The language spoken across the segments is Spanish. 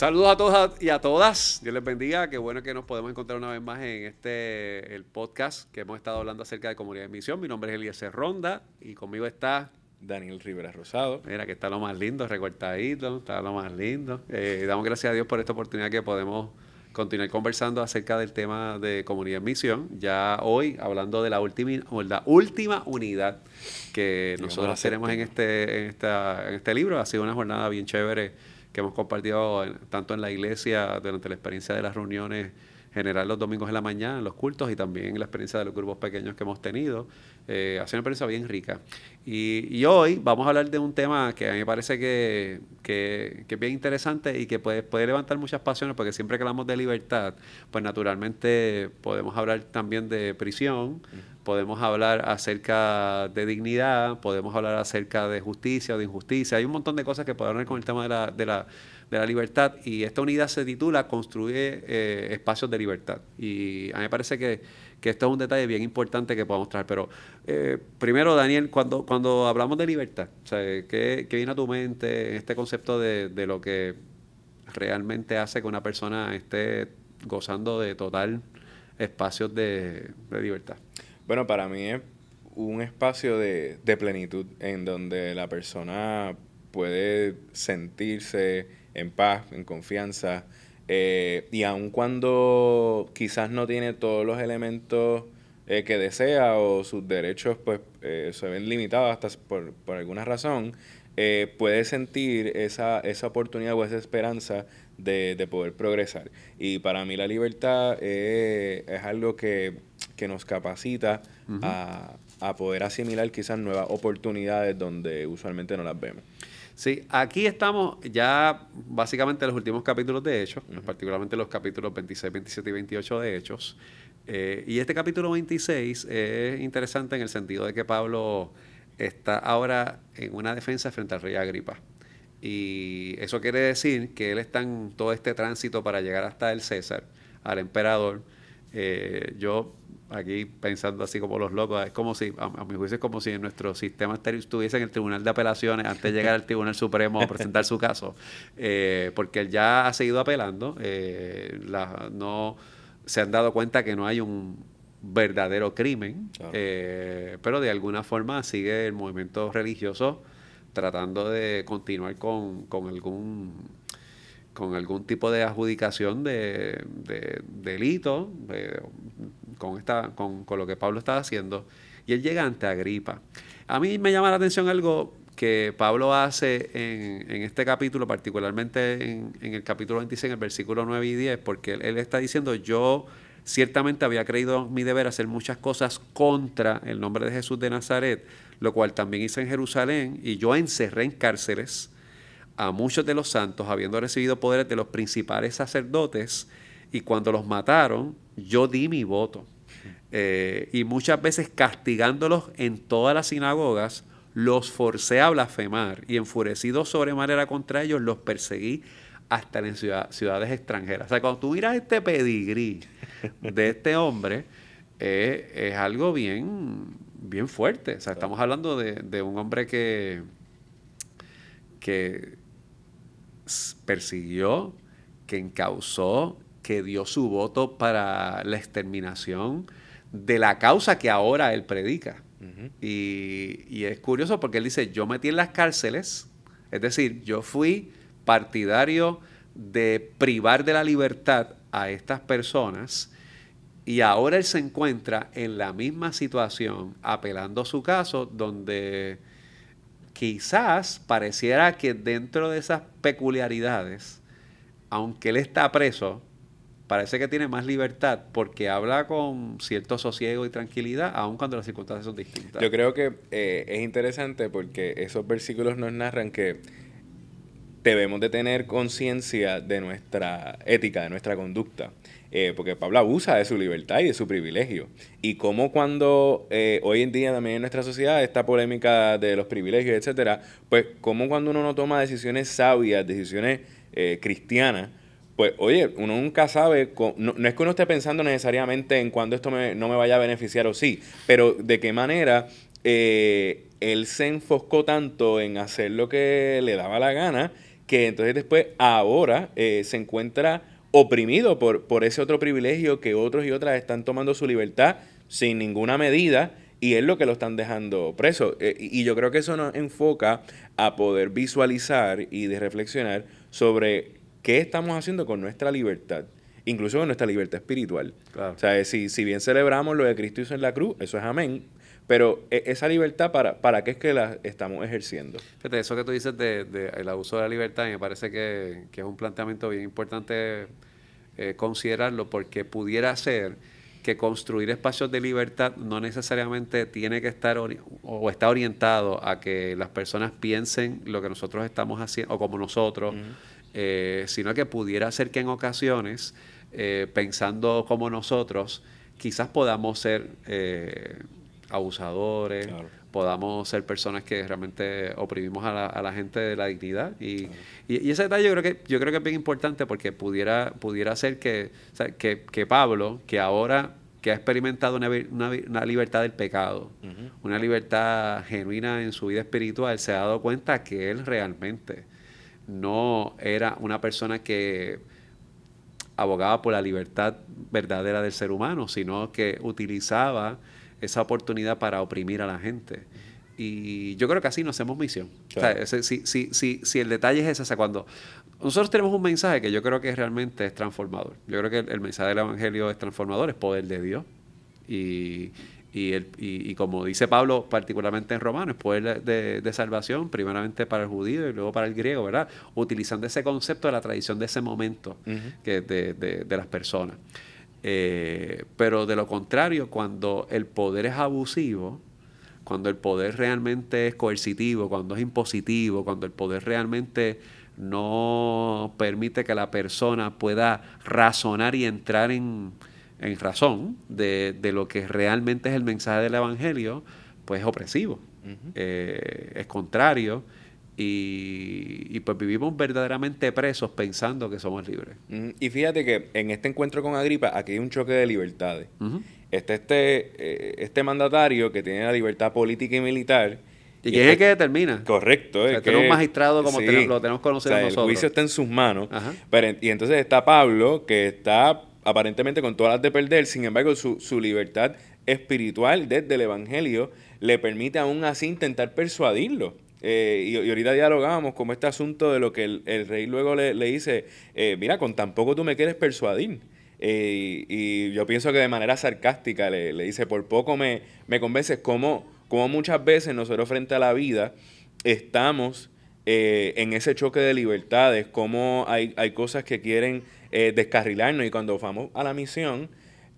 Saludos a todos y a todas. Dios les bendiga. Qué bueno que nos podemos encontrar una vez más en este el podcast que hemos estado hablando acerca de comunidad de misión. Mi nombre es Eliezer Ronda y conmigo está Daniel Rivera Rosado. Mira, que está lo más lindo, recortadito, está lo más lindo. Eh, damos gracias a Dios por esta oportunidad que podemos continuar conversando acerca del tema de comunidad en misión. Ya hoy, hablando de la última, la última unidad que nosotros tenemos en este, en, esta, en este libro. Ha sido una jornada bien chévere que hemos compartido tanto en la iglesia durante la experiencia de las reuniones general los domingos en la mañana, en los cultos y también la experiencia de los grupos pequeños que hemos tenido. Eh, ha sido una experiencia bien rica. Y, hoy vamos a hablar de un tema que a mí me parece que, que, es bien interesante y que puede, puede levantar muchas pasiones, porque siempre que hablamos de libertad, pues naturalmente podemos hablar también de prisión, podemos hablar acerca de dignidad, podemos hablar acerca de justicia o de injusticia. Hay un montón de cosas que podemos hablar con el tema de la, de la de la libertad y esta unidad se titula Construye eh, espacios de libertad. Y a mí me parece que, esto es un detalle bien importante que podemos traer. Pero eh, primero, Daniel, cuando, cuando hablamos de libertad, ¿qué, viene a tu mente este concepto de, lo que realmente hace que una persona esté gozando de total espacios de, libertad? Bueno, para mí es un espacio de, de plenitud en donde la persona puede sentirse en paz, en confianza. Eh, y aun cuando quizás no tiene todos los elementos eh, que desea o sus derechos pues eh, se ven limitados hasta por, alguna razón, puede sentir esa, esa oportunidad o esa esperanza de, poder progresar. Y para mí la libertad es algo que, nos capacita a, a poder asimilar quizás nuevas oportunidades donde usualmente no las vemos. Sí, aquí estamos ya básicamente en los últimos capítulos de Hechos, particularmente los capítulos 26, 27 y 28 de Hechos. Eh, y este capítulo 26 es interesante en el sentido de que Pablo está ahora en una defensa frente al rey Agripa. Y eso quiere decir que él está en todo este tránsito para llegar hasta el César, al emperador. Eh, yo aquí pensando así como los locos, es como si, a, mi juicio es como si en nuestro sistema estuviese en el Tribunal de Apelaciones antes de llegar al Tribunal Supremo a presentar su caso, eh, porque él ya ha seguido apelando, eh, no se han dado cuenta que no hay un verdadero crimen, eh, pero de alguna forma sigue el movimiento religioso tratando de continuar con, con algún con algún tipo de adjudicación de, de delito con, esta, con, lo que Pablo estaba haciendo, y él llega ante Agripa. A mí me llama la atención algo que Pablo hace en, en este capítulo, particularmente en, en, el capítulo 26, en el versículo 9 y 10, porque él, él está diciendo, yo ciertamente había creído mi deber hacer muchas cosas contra el nombre de Jesús de Nazaret, lo cual también hice en Jerusalén, y yo encerré en cárceles a muchos de los santos, habiendo recibido poderes de los principales sacerdotes, y cuando los mataron, yo di mi voto. Eh, y muchas veces castigándolos en todas las sinagogas, los forcé a blasfemar y enfurecido sobremanera contra ellos, los perseguí hasta en ciudades extranjeras. O sea, cuando tú miras este pedigrí de este hombre, eh, es algo bien, bien fuerte. O sea, estamos hablando de, de un hombre que, que persiguió, que encausó, que dio su voto para la exterminación de la causa que ahora él predica. y, es curioso porque él dice, yo metí en las cárceles, es decir, yo fui partidario de privar de la libertad a estas personas y ahora él se encuentra en la misma situación apelando a su caso donde quizás pareciera que dentro de esas peculiaridades, aunque él está preso, parece que tiene más libertad porque habla con cierto sosiego y tranquilidad, aun cuando las circunstancias son distintas. Yo creo que eh, es interesante porque esos versículos nos narran que debemos de tener conciencia de nuestra ética, de nuestra conducta. Eh, porque Pablo abusa de su libertad y de su privilegio. Y como cuando eh, hoy en día también en nuestra sociedad esta polémica de los privilegios, etcétera, pues como cuando uno no toma decisiones sabias, decisiones eh, cristianas, pues oye, uno nunca sabe, no, es que uno esté pensando necesariamente en cuándo esto no me vaya a beneficiar o sí, pero de qué manera él se enfocó tanto en hacer lo que le daba la gana que entonces después ahora eh, se encuentra oprimido por, por ese otro privilegio que otros y otras están tomando su libertad sin ninguna medida y es lo que lo están dejando preso. Eh, y yo creo que eso nos enfoca a poder visualizar y de reflexionar sobre qué estamos haciendo con nuestra libertad, incluso con nuestra libertad espiritual. O sea, si, si bien celebramos lo de Cristo hizo en la cruz, eso es amén, pero e, esa libertad, ¿para, para qué es que la estamos ejerciendo? Fíjate, eso que tú dices del de, el abuso de la libertad, me parece que, que es un planteamiento bien importante eh, considerarlo, porque pudiera ser que construir espacios de libertad no necesariamente tiene que estar o está orientado a que las personas piensen lo que nosotros estamos haciendo o como nosotros, eh, sino que pudiera ser que en ocasiones, eh, pensando como nosotros, quizás podamos ser abusadores, podamos ser personas que realmente oprimimos a la, gente de la dignidad. Y, y, ese detalle yo creo, que, yo creo que es bien importante porque pudiera, pudiera ser que, que, que Pablo, que ahora que ha experimentado una, una, libertad del pecado, una libertad genuina en su vida espiritual, se ha dado cuenta que él realmente no era una persona que abogaba por la libertad verdadera del ser humano, sino que utilizaba esa oportunidad para oprimir a la gente. Y yo creo que así no hacemos misión. O sea, si, si, si, si, el detalle es ese, cuando nosotros tenemos un mensaje que yo creo que realmente es transformador. Yo creo que el, mensaje del Evangelio es transformador, es poder de Dios. Y, y, el, y, como dice Pablo, particularmente en Romanos, es poder de, salvación, primeramente para el judío y luego para el griego, ¿verdad? Utilizando ese concepto de la tradición de ese momento que de, de, las personas. Eh, pero de lo contrario, cuando el poder es abusivo, cuando el poder realmente es coercitivo, cuando es impositivo, cuando el poder realmente no permite que la persona pueda razonar y entrar en, razón de, lo que realmente es el mensaje del Evangelio, pues es opresivo, eh, es contrario. Y, pues vivimos verdaderamente presos pensando que somos libres. Y fíjate que en este encuentro con Agripa, aquí hay un choque de libertades está este, eh, este mandatario que tiene la libertad política y militar. Y, que es el que determina. Correcto. O sea, un magistrado como lo tenemos conocido nosotros. El juicio está en sus manos. y entonces está Pablo, que está aparentemente con todas las de perder, sin embargo, su, su libertad espiritual desde el Evangelio le permite aún así intentar persuadirlo. Eh, y, ahorita dialogábamos como este asunto de lo que el, rey luego le, le dice, eh, mira, con tan poco tú me quieres persuadir. Eh, y yo pienso que de manera sarcástica le, dice, por poco me, me convences, como, muchas veces nosotros frente a la vida estamos eh, en ese choque de libertades, como hay, hay cosas que quieren descarrilarnos y cuando vamos a la misión,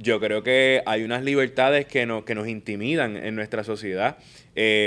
yo creo que hay unas libertades que nos, que nos intimidan en nuestra sociedad,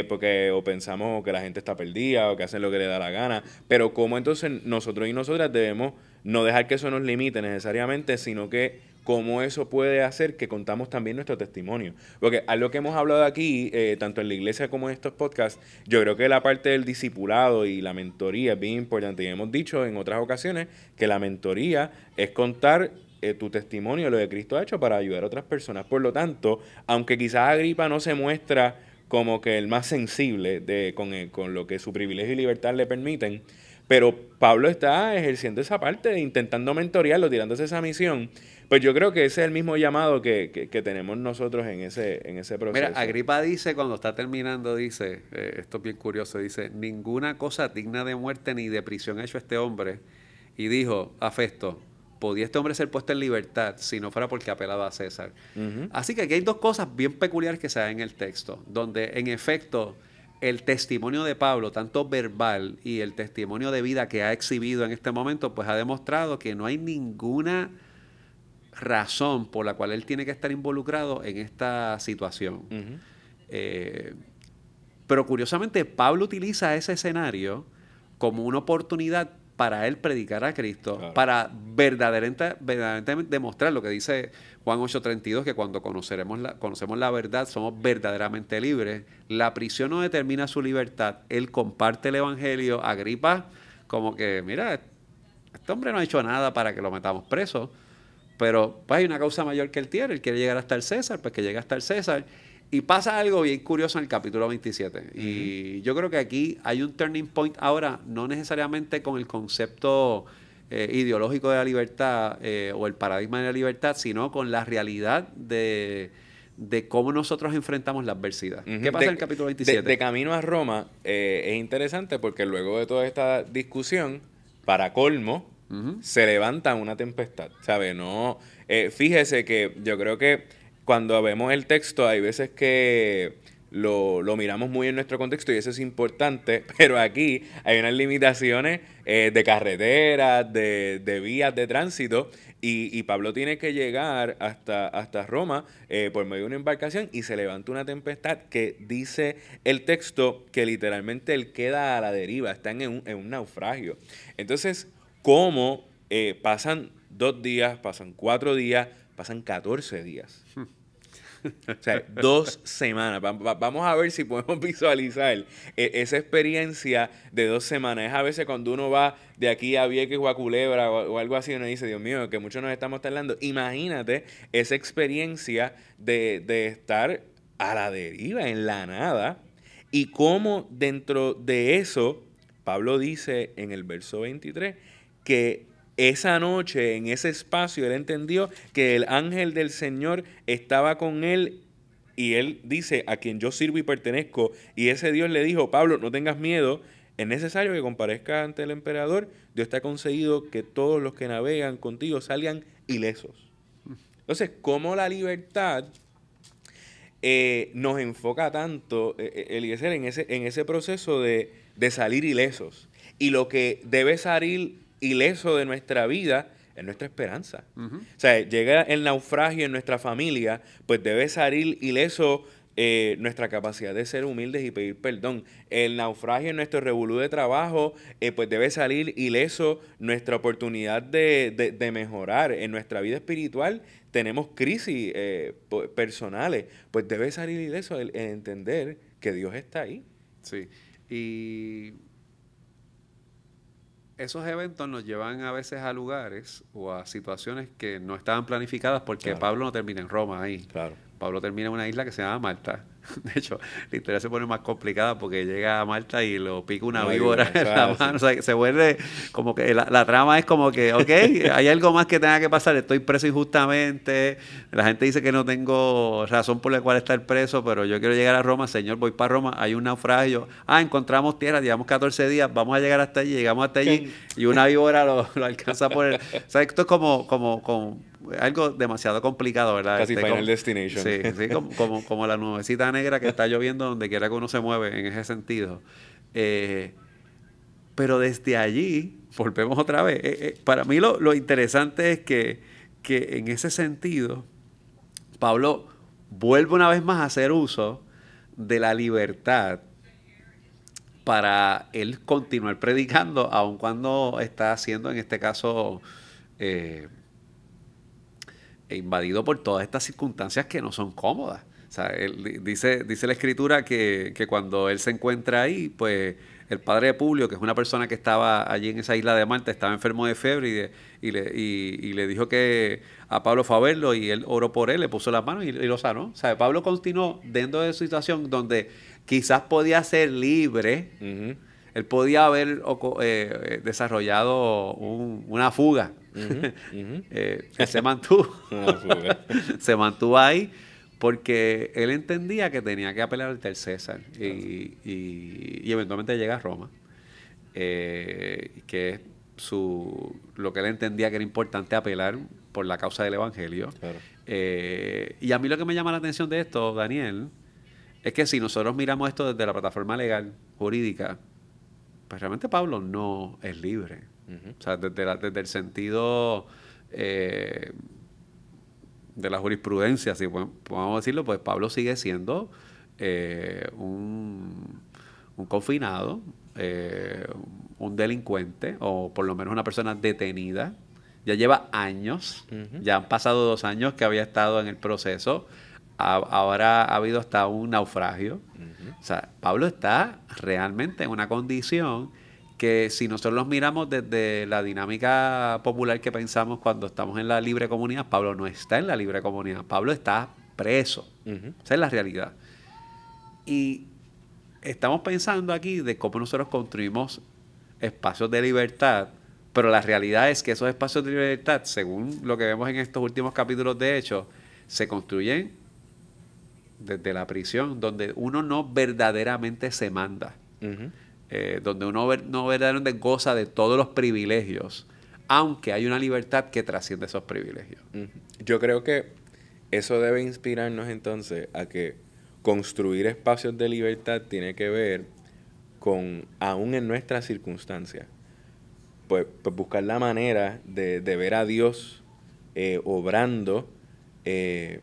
porque o pensamos que la gente está perdida o que hacen lo que le da la gana, pero como entonces nosotros y nosotras debemos no dejar que eso nos limite necesariamente, sino que cómo eso puede hacer que contamos también nuestro testimonio. Porque a lo que hemos hablado aquí, eh, tanto en la iglesia como en estos podcasts, yo creo que la parte del discipulado y la mentoría es bien importante. Y hemos dicho en otras ocasiones que la mentoría es contar eh, tu testimonio, lo que Cristo ha hecho para ayudar a otras personas. Por lo tanto, aunque quizás Agripa no se muestra como que el más sensible de, con, con lo que su privilegio y libertad le permiten, pero Pablo está ejerciendo esa parte, intentando mentorearlo, tirándose esa misión. Pues yo creo que ese es el mismo llamado que, tenemos nosotros en ese, en ese proceso. Mira, Agripa dice, cuando está terminando, dice, eh, esto es bien curioso, dice, ninguna cosa digna de muerte ni de prisión ha hecho este hombre. Y dijo a Festo, podía este hombre ser puesto en libertad si no fuera porque apelaba a César. Así que aquí hay dos cosas bien peculiares que se dan en el texto, donde en efecto el testimonio de Pablo, tanto verbal y el testimonio de vida que ha exhibido en este momento, pues ha demostrado que no hay ninguna razón por la cual él tiene que estar involucrado en esta situación. Eh, pero curiosamente, Pablo utiliza ese escenario como una oportunidad para él predicar a Cristo, para verdaderamente, verdaderamente demostrar lo que dice Juan 8:32, que cuando conoceremos la, conocemos la verdad somos verdaderamente libres. La prisión no determina su libertad, él comparte el Evangelio, Agripa como que, mira, este hombre no ha hecho nada para que lo metamos preso, pero pues hay una causa mayor que él tiene, él quiere llegar hasta el César, pues que llegue hasta el César. Y pasa algo bien curioso en el capítulo 27. Y yo creo que aquí hay un turning point ahora, no necesariamente con el concepto eh, ideológico de la libertad eh, o el paradigma de la libertad, sino con la realidad de, de cómo nosotros enfrentamos la adversidad. ¿Qué pasa De- en el capítulo 27? De, de camino a Roma eh, es interesante porque luego de toda esta discusión, para colmo, se levanta una tempestad, ¿sabe? No, fíjese que yo creo que cuando vemos el texto hay veces que lo, lo miramos muy en nuestro contexto y eso es importante, pero aquí hay unas limitaciones eh, de carreteras, de, de vías de tránsito y, y Pablo tiene que llegar hasta, hasta Roma eh, por medio de una embarcación y se levanta una tempestad que dice el texto que literalmente él queda a la deriva, están en un, en un naufragio. Entonces, ¿cómo eh, pasan dos días, pasan cuatro días, pasan 14 días? O sea, dos semanas. Va- va- vamos a ver si podemos visualizar eh, esa experiencia de dos semanas. Es a veces cuando uno va de aquí a Vieques o a Culebra o, o algo así, uno dice, Dios mío, que muchos nos estamos tardando. Imagínate esa experiencia de, de estar a la deriva, en la nada, y cómo dentro de eso, Pablo dice en el verso 23 que esa noche, en ese espacio, él entendió que el ángel del Señor estaba con él y él dice, a quien yo sirvo y pertenezco, y ese Dios le dijo, Pablo, no tengas miedo, es necesario que comparezca ante el emperador, Dios te ha conseguido que todos los que navegan contigo salgan ilesos. Entonces, ¿cómo la libertad eh, nos enfoca tanto, eh, eh, Eliezer, en ese, en ese proceso de, de salir ilesos? Y lo que debe salir ileso de nuestra vida es nuestra esperanza. Ujú. O sea, llega el naufragio en nuestra familia, pues debe salir ileso eh, nuestra capacidad de ser humildes y pedir perdón. El naufragio en nuestro revolú de trabajo, eh, pues debe salir ileso nuestra oportunidad de, de- de mejorar. En nuestra vida espiritual tenemos crisis eh, personales, pues debe salir ileso el, el entender que Dios está ahí. Sí. Y esos eventos nos llevan a veces a lugares o a situaciones que no estaban planificadas porque Claro. Pablo no termina en Roma ahí. Claro. Pablo termina en una isla que se llama Malta. De hecho, la historia se pone más complicada porque llega a Malta y lo pica una víbora en la mano. O sea, se vuelve como que la, la trama es como que, ok, hay algo más que tenga que pasar. Estoy preso injustamente. La gente dice que no tengo razón por la cual estar preso, pero yo quiero llegar a Roma. Señor, voy para Roma. Hay un naufragio. Ah, encontramos tierra, llevamos 14 días. Vamos a llegar hasta allí. Llegamos hasta allí y una víbora lo, lo alcanza por el. O sea, esto es como, como, como algo demasiado complicado, ¿verdad? Casi Este, Final como- Destination. Sí, sí, como, como, como la nubecita negra que está lloviendo donde quiera que uno se mueve en ese sentido. Eh, pero desde allí, volvemos otra vez. eh, eh, para mí lo, lo interesante es que, que en ese sentido, Pablo vuelve una vez más a hacer uso de la libertad para él continuar predicando, aun cuando está haciendo, en este caso, eh, invadido por todas estas circunstancias que no son cómodas. O sea, él di- dice, dice la escritura que, que cuando él se encuentra ahí, pues el padre de Publio, que es una persona que estaba allí en esa isla de Malta, estaba enfermo de fiebre y, de- y le, y- y le dijo que a Pablo fue a verlo y él oró por él, le puso las manos y, lo sanó. O sea, Pablo continuó dentro de su situación donde quizás podía ser libre, él podía haber eh, eh, desarrollado un- una fuga. Eh, se mantuvo. Fuga. se mantuvo ahí porque él entendía que tenía que apelar ante el César y, y- y eventualmente llega a Roma, eh, que es su, lo que él entendía que era importante apelar por la causa del Evangelio. Claro. Eh, y a mí lo que me llama la atención de esto, Daniel, es que si nosotros miramos esto desde la plataforma legal, jurídica, pues realmente Pablo no es libre. O sea, desde, la- desde el sentido eh, de la jurisprudencia, si po- podemos decirlo, pues Pablo sigue siendo eh, un, un confinado, eh, un delincuente, o por lo menos una persona detenida. Ya lleva años, ya han pasado dos años que había estado en el proceso. A- ahora ha habido hasta un naufragio. O sea, Pablo está realmente en una condición que si nosotros los miramos desde la dinámica popular que pensamos cuando estamos en la libre comunidad, Pablo no está en la libre comunidad, Pablo está preso. Esa es la realidad. Y estamos pensando aquí de cómo nosotros construimos espacios de libertad, pero la realidad es que esos espacios de libertad, según lo que vemos en estos últimos capítulos de Hechos, se construyen desde la prisión, donde uno no verdaderamente se manda, eh, donde uno no verdaderamente goza de todos los privilegios, aunque hay una libertad que trasciende esos privilegios. Yo creo que eso debe inspirarnos entonces a que construir espacios de libertad tiene que ver con, aún en nuestras circunstancias, pues, pues buscar la manera de, ver a Dios eh, obrando eh,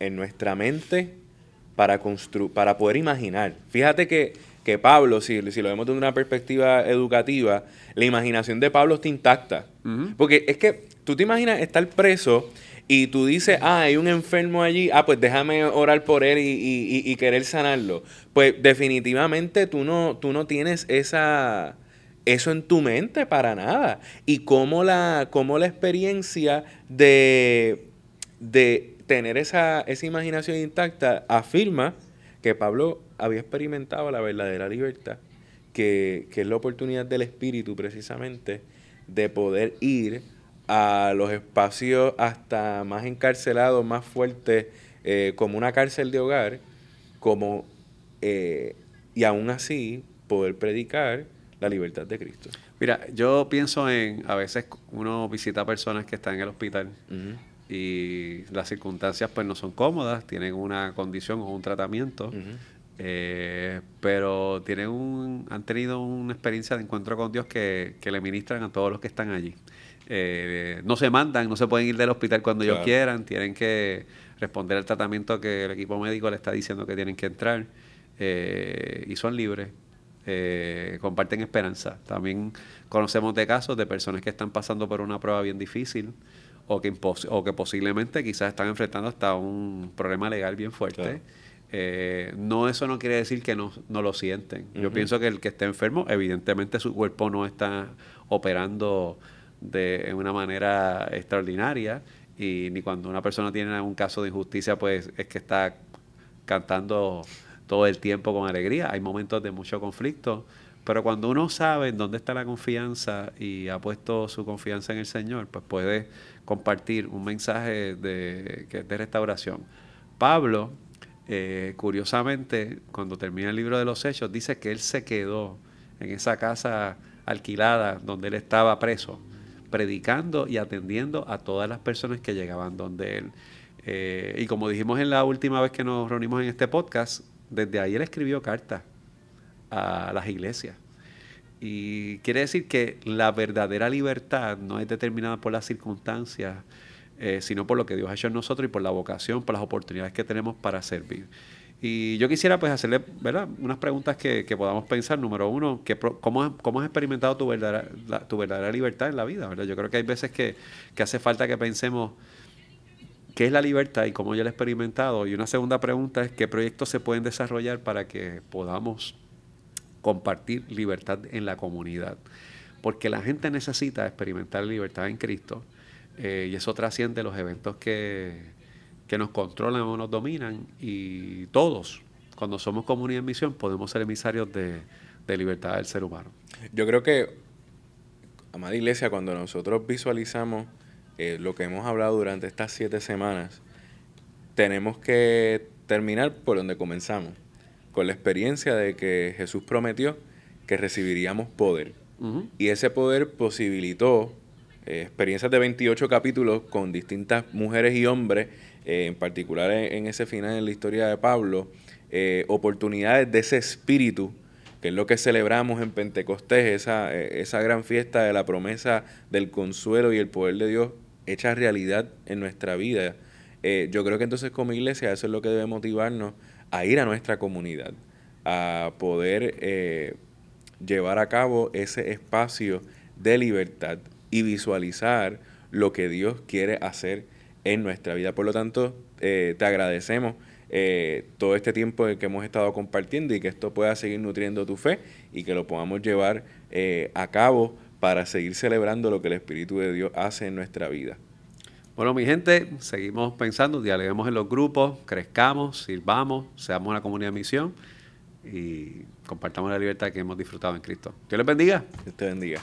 en nuestra mente para, para poder imaginar. Fíjate que, que Pablo, si, si, lo vemos desde una perspectiva educativa, la imaginación de Pablo está intacta. Porque es que tú te imaginas estar preso y tú dices, ah, hay un enfermo allí, ah, pues déjame orar por él y, querer sanarlo. Pues definitivamente tú no, tú no tienes esa, eso en tu mente para nada. Y cómo la, cómo la experiencia de, de tener esa, esa imaginación intacta afirma que Pablo había experimentado la verdadera libertad, que, que es la oportunidad del Espíritu precisamente de poder ir a los espacios hasta más encarcelados, más fuertes, eh, como una cárcel de hogar, como eh, y aún así poder predicar la libertad de Cristo. Mira, yo pienso en, a veces uno visita personas que están en el hospital y las circunstancias pues no son cómodas, tienen una condición o un tratamiento, eh, pero tienen un, han tenido una experiencia de encuentro con Dios que, que le ministran a todos los que están allí. Eh, no se mandan, no se pueden ir del hospital cuando ellos quieran, tienen que responder al tratamiento que el equipo médico le está diciendo que tienen que entrar eh, y son libres. Eh, comparten esperanza. También conocemos de casos de personas que están pasando por una prueba bien difícil o que, o que posiblemente quizás están enfrentando hasta un problema legal bien fuerte. no, eso no quiere decir que no, no lo sienten. Yo pienso que el que esté enfermo, evidentemente su cuerpo no está operando de una manera extraordinaria y ni cuando una persona tiene un caso de injusticia pues es que está cantando todo el tiempo con alegría. Hay momentos de mucho conflicto, pero cuando uno sabe en dónde está la confianza y ha puesto su confianza en el Señor, pues puede compartir un mensaje de, de restauración. Pablo, eh, curiosamente, cuando termina el libro de los Hechos, dice que él se quedó en esa casa alquilada donde él estaba preso predicando y atendiendo a todas las personas que llegaban donde él. Eh, y como dijimos en la última vez que nos reunimos en este podcast, desde ahí él escribió cartas a las iglesias. Y quiere decir que la verdadera libertad no es determinada por las circunstancias, eh, sino por lo que Dios ha hecho en nosotros y por la vocación, por las oportunidades que tenemos para servir. Y yo quisiera pues hacerle ¿verdad? unas preguntas que, podamos pensar. Número uno, que, ¿cómo, ¿cómo, has experimentado tu verdadera, tu verdadera libertad en la vida? ¿verdad? Yo creo que hay veces que, hace falta que pensemos qué es la libertad y cómo yo la he experimentado. Y una segunda pregunta es qué proyectos se pueden desarrollar para que podamos compartir libertad en la comunidad. Porque la gente necesita experimentar libertad en Cristo eh, y eso trasciende los eventos que, que nos controlan o nos dominan y todos, cuando somos comunidad en misión, podemos ser emisarios de, libertad del ser humano. Yo creo que, amada iglesia, cuando nosotros visualizamos eh, lo que hemos hablado durante estas siete semanas, tenemos que terminar por donde comenzamos, con la experiencia de que Jesús prometió que recibiríamos poder. Y ese poder posibilitó eh, experiencias de 28 capítulos con distintas mujeres y hombres eh, en particular en, ese final en la historia de Pablo, eh, oportunidades de ese espíritu, que es lo que celebramos en Pentecostés, esa, esa gran fiesta de la promesa del consuelo y el poder de Dios hecha realidad en nuestra vida. yo creo que entonces como iglesia eso es lo que debe motivarnos a ir a nuestra comunidad, a poder llevar a cabo ese espacio de libertad y visualizar lo que Dios quiere hacer en nuestra vida. Por lo tanto, eh, te agradecemos eh, todo este tiempo que hemos estado compartiendo y que esto pueda seguir nutriendo tu fe y que lo podamos llevar eh, a cabo para seguir celebrando lo que el Espíritu de Dios hace en nuestra vida. Bueno, mi gente, seguimos pensando, dialoguemos en los grupos, crezcamos, sirvamos, seamos una comunidad de misión y compartamos la libertad que hemos disfrutado en Cristo. Dios les bendiga. Dios te bendiga.